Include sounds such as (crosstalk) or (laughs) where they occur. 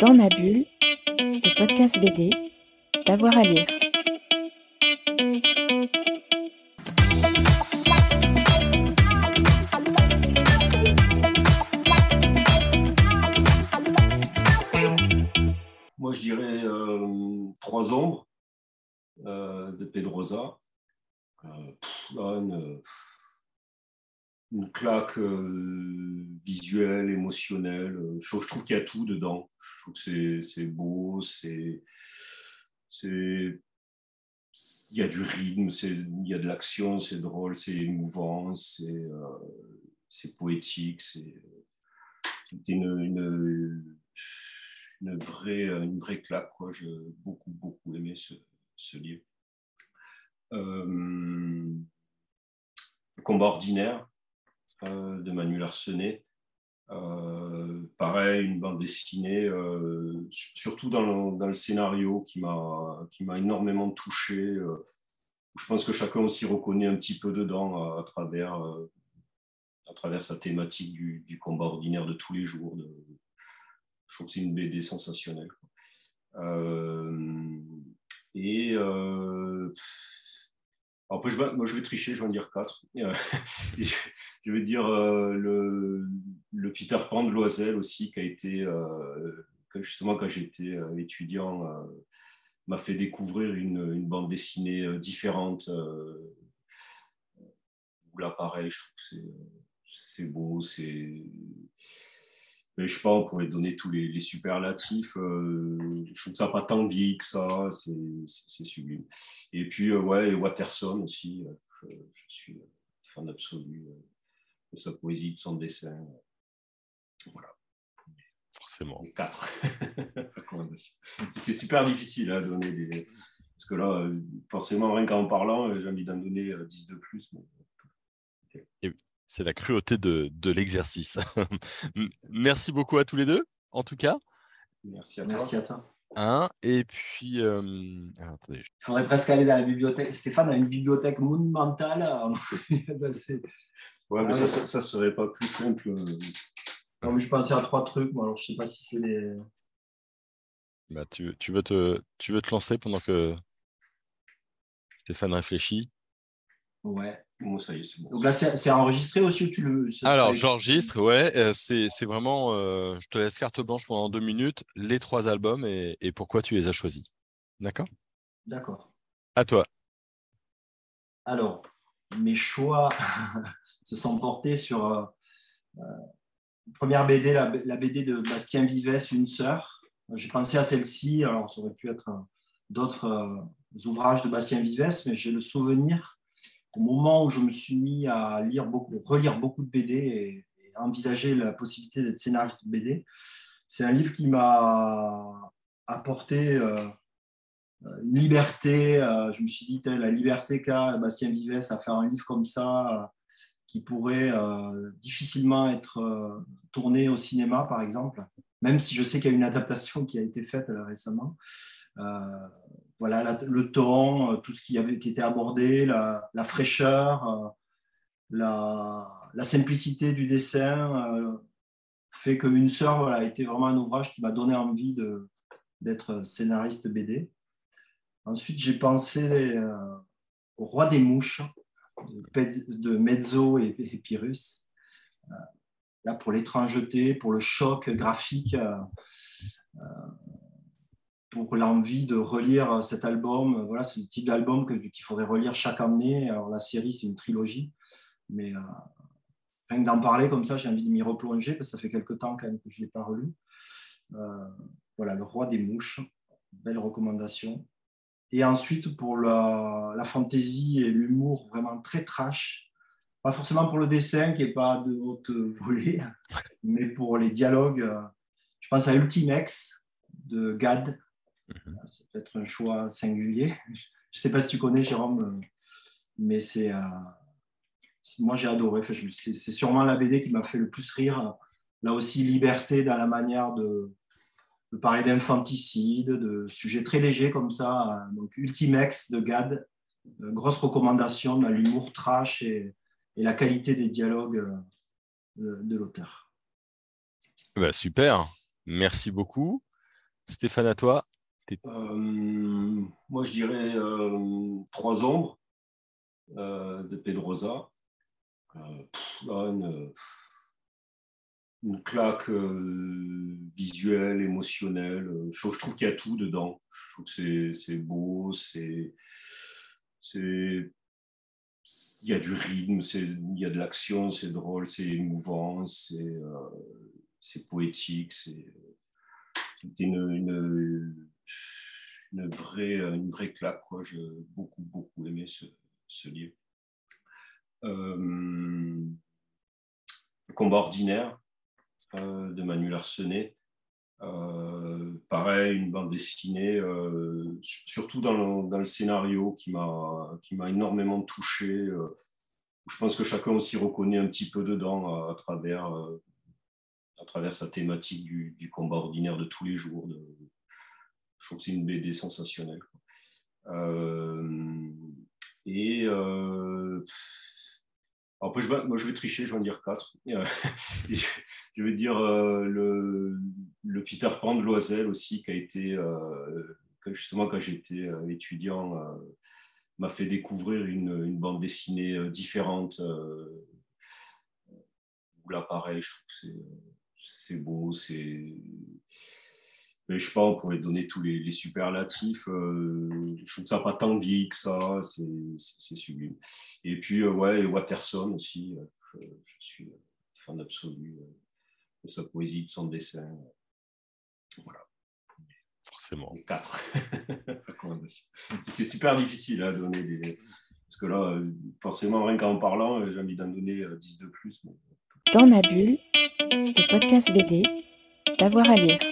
Dans ma bulle, le podcast BD, d'avoir à lire. Moi, je dirais euh, Trois ombres euh, de Pedrosa. Euh, une claque euh, visuelle, émotionnelle. Euh, Je, trouve qu'il y a tout dedans. Je trouve que c'est- beau, c'est. Il y a du rythme, il y a de l'action, c'est drôle, c'est émouvant, c'est euh, poétique, c'est une, une, une vraie, une vraie claque. J'ai beaucoup, beaucoup aimé ce, ce livre. Euh, combat ordinaire de Manuel Arsenet. Euh, pareil, une bande dessinée, euh, su- surtout dans le, scénario qui m'a énormément touché. euh, je pense que chacun aussi reconnaît un petit peu dedans à, à travers, euh, à travers sa thématique du, du combat ordinaire de tous les jours. je trouve que c'est une BD sensationnelle. Euh, et euh, je vais, moi, je vais tricher, je vais en dire quatre. (laughs) Euh, je, vais dire euh, le, le Peter Pan de Loisel aussi, qui a été, euh, justement, quand j'étais étudiant, m'a fait découvrir une, une bande dessinée différente. là, pareil, je trouve que c'est beau, c'est. Mais je sais pas, on pourrait donner tous les, les superlatifs. euh, je trouve ça pas tant vieilli que ça, c'est sublime. Et puis, euh, ouais, et Watterson aussi, euh, je, je suis fan absolu euh, de sa poésie, de son dessin. Voilà, Forcément. les quatre (laughs) recommandations. C'est super difficile à donner des. Parce que là, forcément, rien qu'en parlant, j'ai envie d'en donner euh, 10 de plus. mais- C'est la cruauté de, de l'exercice. (laughs) Merci beaucoup à tous les deux, en tout cas. Merci à toi. Merci à toi. Hein, et puis, euh, alors, attendez, je- Il faudrait presque aller dans la bibliothèque. Stéphane a une bibliothèque monumentale. (laughs) Ben, c'est- Ouais, mais Ah ça, ça serait pas plus simple. euh, Non, mais je pensais à trois trucs. Moi, alors, je sais pas si c'est les. bah, tu, tu veux te, tu veux te lancer pendant que Stéphane réfléchit? Ouais. Moi, ça y est, c'est bon. Donc là, c'est enregistré aussi ou tu le. ça Alors, j'enregistre, ouais. euh, c'est c'est vraiment, euh, je te laisse carte blanche pendant deux minutes, les trois albums et, et pourquoi tu les as choisis. D'accord? D'accord. À toi. Alors, mes choix (laughs) se sont portés sur euh, euh, première BD, la, la BD de Bastien Vives, Une sœur. J'ai pensé à celle-ci, alors ça aurait pu être d'autres euh, ouvrages de Bastien Vives, mais j'ai le souvenir au moment où je me suis mis à lire beaucoup, relire beaucoup de BD et, envisager la possibilité d'être scénariste de BD. C'est un livre qui m'a apporté euh, une liberté. euh, je me suis dit, la liberté qu'a Bastien Vives à faire un livre comme ça, euh, qui pourrait euh, difficilement être euh, tourné au cinéma, par exemple, même si je sais qu'il y a une adaptation qui a été faite récemment. Voilà, le ton, euh, tout ce qui, avait, qui était abordé, la, fraîcheur, euh, la, simplicité du dessin, euh, fait qu'une sœur voilà, a été vraiment un ouvrage qui m'a donné envie d'être scénariste BD. Ensuite, j'ai pensé au Roi des mouches de, Mezzo et, Pyrrhus. Là, pour l'étrangeté, pour le choc graphique, pour l'envie de relire cet album. Voilà, c'est le type d'album qu'il faudrait relire chaque année. Alors, la série, c'est une trilogie, mais euh, rien que d'en parler comme ça, j'ai envie de m'y replonger parce que ça fait quelque temps quand même que je ne l'ai pas relu. Euh, voilà, Le Roi des mouches, belle recommandation. Et ensuite, pour la, la fantaisie et l'humour vraiment très trash, pas forcément pour le dessin qui n'est pas de haute (laughs) volée, mais pour les dialogues, euh, je pense à Ultimex de Gad. Ça peut être un choix singulier. Je ne sais pas si tu connais, Jérôme, euh, mais c'est. euh, c'est- moi, j'ai adoré. Enfin, c'est sûrement la BD qui m'a fait le plus rire. Là aussi, liberté dans la manière de, de parler d'infanticide, de sujets très légers comme ça. Donc, Ultimex de Gad, euh, grosse recommandation dans l'humour trash et, et la qualité des dialogues euh, de, de l'auteur. Bah, super. Merci beaucoup. Stéphane, à toi Moi, je dirais Trois ombres de Pedrosa. une, une claque visuelle, émotionnelle. Je, trouve qu'il y a tout dedans. Je trouve que c'est beau, c'est il y a du rythme, il y a de l'action, c'est drôle, c'est émouvant, c'est euh, poétique, c'est une, une, vraie, une vraie claque. Quoi. J'ai beaucoup, beaucoup aimé ce, ce livre. Euh, combat ordinaire euh, de Manuel Arsenet. Euh, pareil, une bande dessinée, euh, surtout dans le, dans le, scénario qui m'a énormément touché. Euh, je pense que chacun aussi reconnaît un petit peu dedans à, travers, à travers sa thématique du, du, combat ordinaire de tous les jours. Je trouve que c'est une BD sensationnelle. et après, je vais, moi, je vais tricher, je vais en dire quatre. (laughs) je vais dire euh, le, Peter Pan de Loisel aussi, qui a été, euh, justement, quand j'étais euh, étudiant, m'a fait découvrir une, une, bande dessinée différente. là, pareil, je trouve que c'est beau, c'est mais je sais pas, on pourrait donner tous les, superlatifs. Euh, je trouve ça pas tant vieilli que ça, c'est sublime. Et puis, euh, ouais, Watterson aussi, euh, je, suis fan absolu de sa poésie, de son dessin. Voilà. Forcément. Les quatre (laughs) C'est super difficile à hein, donner des. Parce que là, forcément, rien qu'en parlant, j'ai envie d'en donner 10 de plus. Dans ma bulle, le podcast BD, d'avoir à lire.